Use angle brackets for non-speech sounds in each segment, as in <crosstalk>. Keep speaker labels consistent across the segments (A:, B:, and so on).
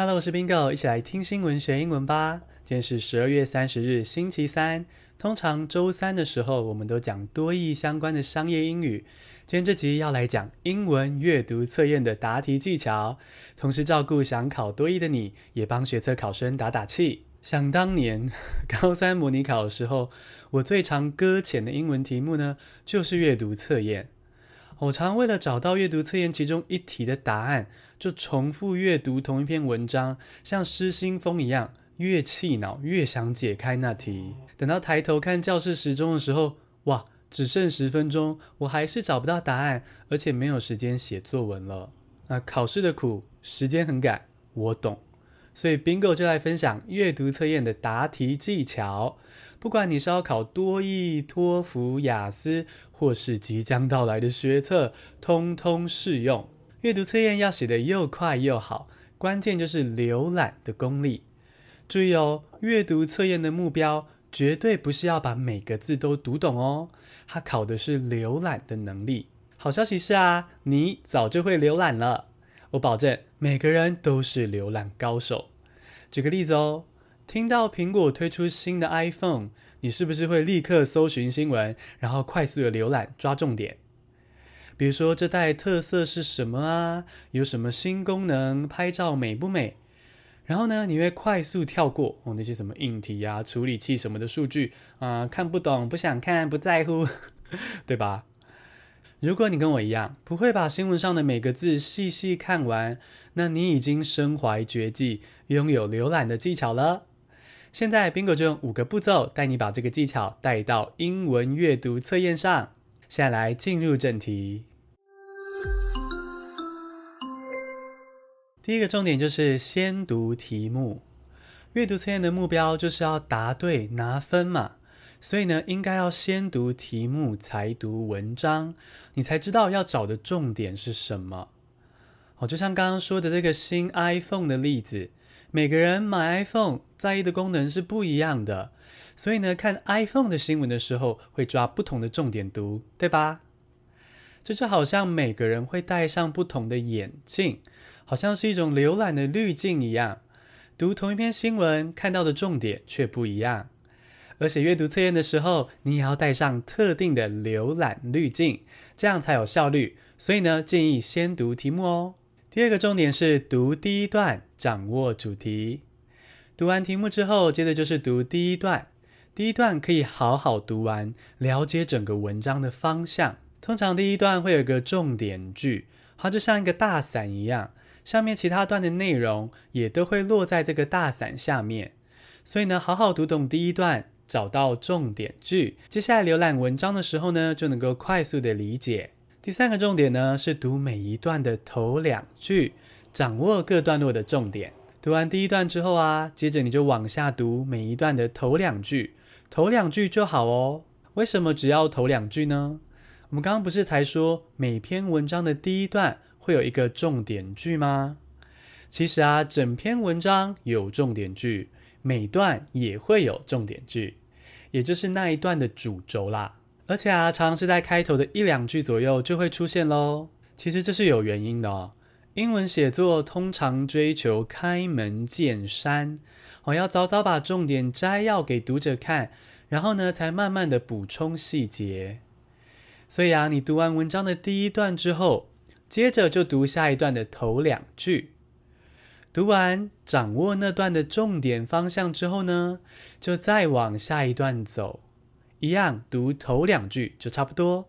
A: Hello，我是 Bingo，一起来听新闻学英文吧。今天是十二月三十日，星期三。通常周三的时候，我们都讲多义相关的商业英语。今天这集要来讲英文阅读测验的答题技巧，同时照顾想考多义的你，也帮学测考生打打气。想当年 <laughs> 高三模拟考的时候，我最常搁浅的英文题目呢，就是阅读测验。我常为了找到阅读测验其中一题的答案，就重复阅读同一篇文章，像失心疯一样，越气恼越想解开那题。等到抬头看教室时钟的时候，哇，只剩十分钟，我还是找不到答案，而且没有时间写作文了。那考试的苦，时间很赶，我懂。所以 Bingo 就来分享阅读测验的答题技巧。不管你是要考多益、托福、雅思，或是即将到来的学测，通通适用。阅读测验要写得又快又好，关键就是浏览的功力。注意哦，阅读测验的目标绝对不是要把每个字都读懂哦，它考的是浏览的能力。好消息是啊，你早就会浏览了，我保证每个人都是浏览高手。举个例子哦。听到苹果推出新的 iPhone，你是不是会立刻搜寻新闻，然后快速的浏览抓重点？比如说这代特色是什么啊？有什么新功能？拍照美不美？然后呢，你会快速跳过哦那些什么硬体啊、处理器什么的数据啊、看不懂、不想看、不在乎，<laughs> 对吧？如果你跟我一样，不会把新闻上的每个字细细看完，那你已经身怀绝技，拥有浏览的技巧了。现在，Bingo 就用五个步骤带你把这个技巧带到英文阅读测验上。现在来进入正题。第一个重点就是先读题目。阅读测验的目标就是要答对拿分嘛，所以呢，应该要先读题目才读文章，你才知道要找的重点是什么。哦，就像刚刚说的这个新 iPhone 的例子。每个人买 iPhone 在意的功能是不一样的，所以呢，看 iPhone 的新闻的时候会抓不同的重点读，对吧？这就好像每个人会戴上不同的眼镜，好像是一种浏览的滤镜一样，读同一篇新闻看到的重点却不一样。而且阅读测验的时候，你也要带上特定的浏览滤镜，这样才有效率。所以呢，建议先读题目哦。第二个重点是读第一段，掌握主题。读完题目之后，接着就是读第一段。第一段可以好好读完，了解整个文章的方向。通常第一段会有个重点句，它就像一个大伞一样，上面其他段的内容也都会落在这个大伞下面。所以呢，好好读懂第一段，找到重点句，接下来浏览文章的时候呢，就能够快速的理解。第三个重点呢，是读每一段的头两句，掌握各段落的重点。读完第一段之后啊，接着你就往下读每一段的头两句，头两句就好哦。为什么只要头两句呢？我们刚刚不是才说每篇文章的第一段会有一个重点句吗？其实啊，整篇文章有重点句，每段也会有重点句，也就是那一段的主轴啦。而且啊，常常是在开头的一两句左右就会出现喽。其实这是有原因的哦。英文写作通常追求开门见山，我要早早把重点摘要给读者看，然后呢，才慢慢的补充细节。所以啊，你读完文章的第一段之后，接着就读下一段的头两句。读完，掌握那段的重点方向之后呢，就再往下一段走。一样读头两句就差不多，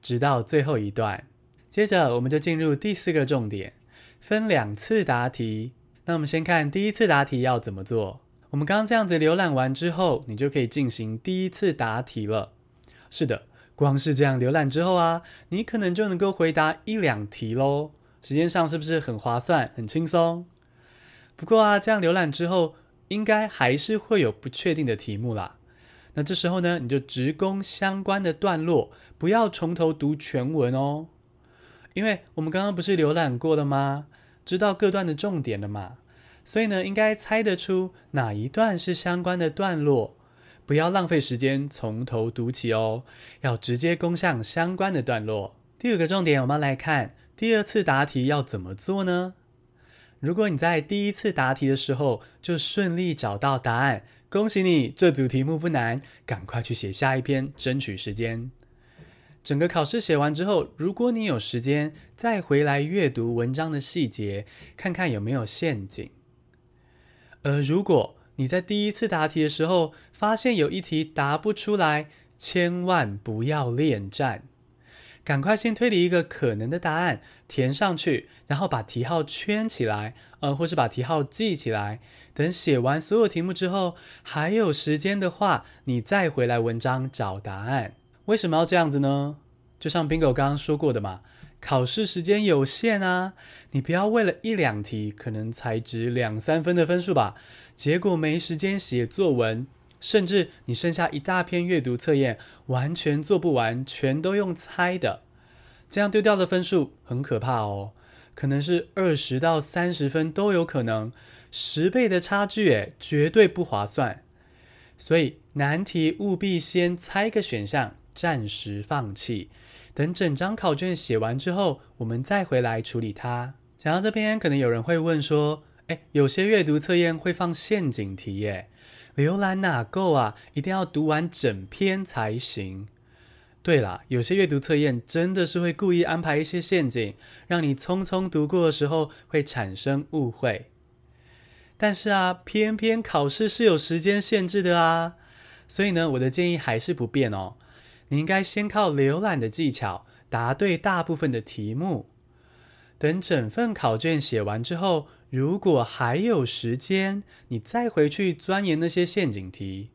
A: 直到最后一段。接着我们就进入第四个重点，分两次答题。那我们先看第一次答题要怎么做。我们刚刚这样子浏览完之后，你就可以进行第一次答题了。是的，光是这样浏览之后啊，你可能就能够回答一两题喽。时间上是不是很划算、很轻松？不过啊，这样浏览之后，应该还是会有不确定的题目啦。那这时候呢，你就直攻相关的段落，不要从头读全文哦。因为我们刚刚不是浏览过了吗？知道各段的重点了嘛？所以呢，应该猜得出哪一段是相关的段落，不要浪费时间从头读起哦，要直接攻向相关的段落。第五个重点，我们来看第二次答题要怎么做呢？如果你在第一次答题的时候就顺利找到答案，恭喜你，这组题目不难，赶快去写下一篇，争取时间。整个考试写完之后，如果你有时间，再回来阅读文章的细节，看看有没有陷阱。而如果你在第一次答题的时候发现有一题答不出来，千万不要恋战，赶快先推理一个可能的答案填上去，然后把题号圈起来，呃，或是把题号记起来。等写完所有题目之后，还有时间的话，你再回来文章找答案。为什么要这样子呢？就像 Bingo 刚刚说过的嘛，考试时间有限啊，你不要为了一两题可能才值两三分的分数吧，结果没时间写作文，甚至你剩下一大篇阅读测验完全做不完，全都用猜的，这样丢掉的分数很可怕哦，可能是二十到三十分都有可能，十倍的差距诶，绝对不划算。所以难题务必先猜个选项。暂时放弃，等整张考卷写完之后，我们再回来处理它。讲到这边，可能有人会问说：“诶，有些阅读测验会放陷阱题耶，浏览哪够啊？一定要读完整篇才行。”对啦，有些阅读测验真的是会故意安排一些陷阱，让你匆匆读过的时候会产生误会。但是啊，偏偏考试是有时间限制的啊，所以呢，我的建议还是不变哦。你应该先靠浏览的技巧答对大部分的题目，等整份考卷写完之后，如果还有时间，你再回去钻研那些陷阱题。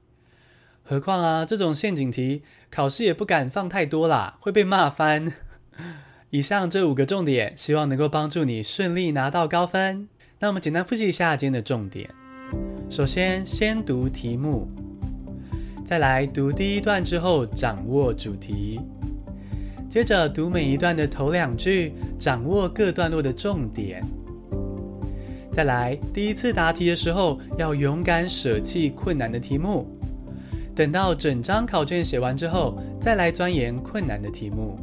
A: 何况啊，这种陷阱题考试也不敢放太多啦，会被骂翻。以上这五个重点，希望能够帮助你顺利拿到高分。那我们简单复习一下今天的重点。首先，先读题目。再来读第一段之后，掌握主题。接着读每一段的头两句，掌握各段落的重点。再来，第一次答题的时候，要勇敢舍弃困难的题目。等到整张考卷写完之后，再来钻研困难的题目。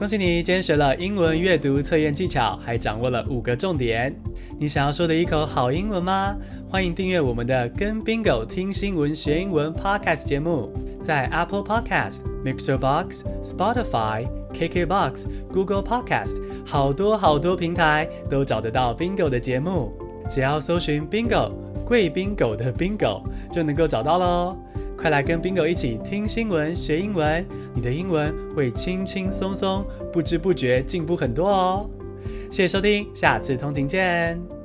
A: 恭喜你，今天学了英文阅读测验技巧，还掌握了五个重点。你想要说的一口好英文吗？欢迎订阅我们的《跟 Bingo 听新闻学英文》Podcast 节目，在 Apple Podcast、Mixer Box、Spotify、KKBox、Google Podcast，好多好多平台都找得到 Bingo 的节目。只要搜寻 Bingo 贵宾狗的 Bingo，就能够找到喽。快来跟 Bingo 一起听新闻学英文，你的英文会轻轻松松，不知不觉进步很多哦。谢谢收听，下次通勤见。